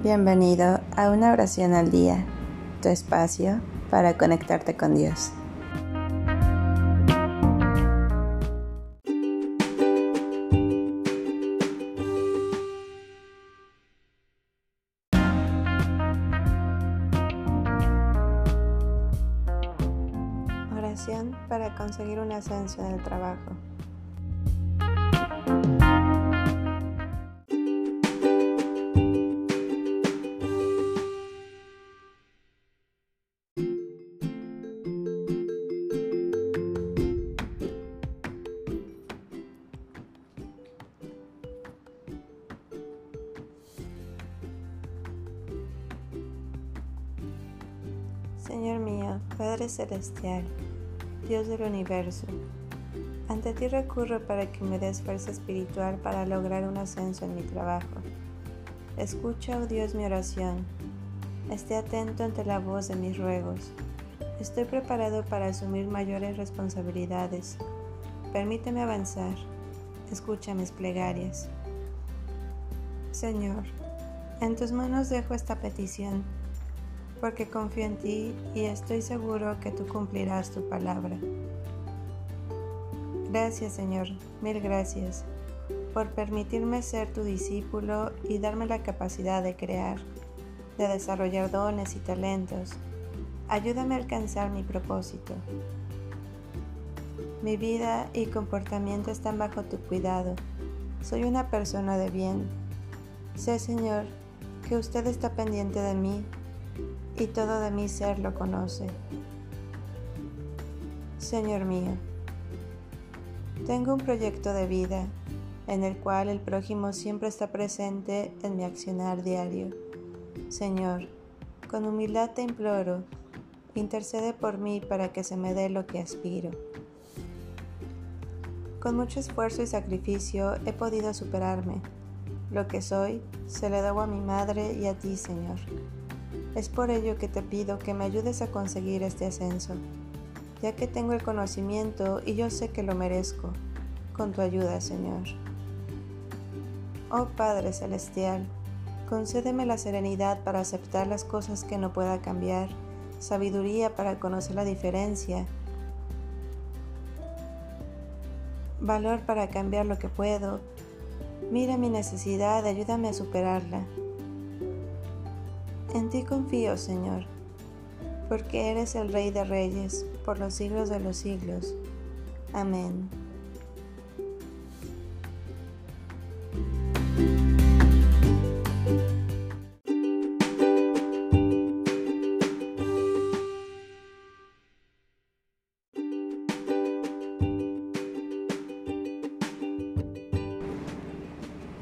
Bienvenido a una oración al día, tu espacio para conectarte con Dios. Oración para conseguir un ascenso en el trabajo. Señor mío, Padre Celestial, Dios del universo, ante ti recurro para que me des fuerza espiritual para lograr un ascenso en mi trabajo. Escucha, oh Dios, mi oración. Esté atento ante la voz de mis ruegos. Estoy preparado para asumir mayores responsabilidades. Permíteme avanzar. Escucha mis plegarias. Señor, en tus manos dejo esta petición porque confío en ti y estoy seguro que tú cumplirás tu palabra. Gracias Señor, mil gracias por permitirme ser tu discípulo y darme la capacidad de crear, de desarrollar dones y talentos. Ayúdame a alcanzar mi propósito. Mi vida y comportamiento están bajo tu cuidado. Soy una persona de bien. Sé, Señor, que usted está pendiente de mí y todo de mi ser lo conoce. Señor mío, tengo un proyecto de vida en el cual el prójimo siempre está presente en mi accionar diario. Señor, con humildad te imploro, intercede por mí para que se me dé lo que aspiro. Con mucho esfuerzo y sacrificio he podido superarme. Lo que soy se le debo a mi madre y a ti, Señor. Es por ello que te pido que me ayudes a conseguir este ascenso, ya que tengo el conocimiento y yo sé que lo merezco, con tu ayuda, Señor. Oh Padre Celestial, concédeme la serenidad para aceptar las cosas que no pueda cambiar, sabiduría para conocer la diferencia, valor para cambiar lo que puedo. Mira mi necesidad, ayúdame a superarla. En ti confío, Señor, porque eres el Rey de Reyes por los siglos de los siglos. Amén.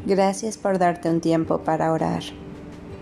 Gracias por darte un tiempo para orar